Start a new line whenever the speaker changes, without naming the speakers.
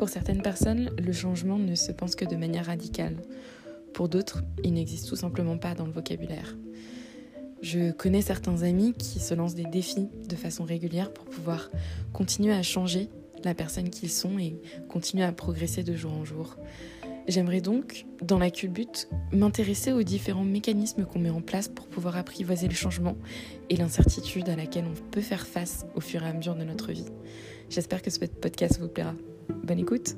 Pour certaines personnes, le changement ne se pense que de manière radicale. Pour d'autres, il n'existe tout simplement pas dans le vocabulaire. Je connais certains amis qui se lancent des défis de façon régulière pour pouvoir continuer à changer la personne qu'ils sont et continuer à progresser de jour en jour. J'aimerais donc, dans la culbute, m'intéresser aux différents mécanismes qu'on met en place pour pouvoir apprivoiser le changement et l'incertitude à laquelle on peut faire face au fur et à mesure de notre vie. J'espère que ce podcast vous plaira. Bonne écoute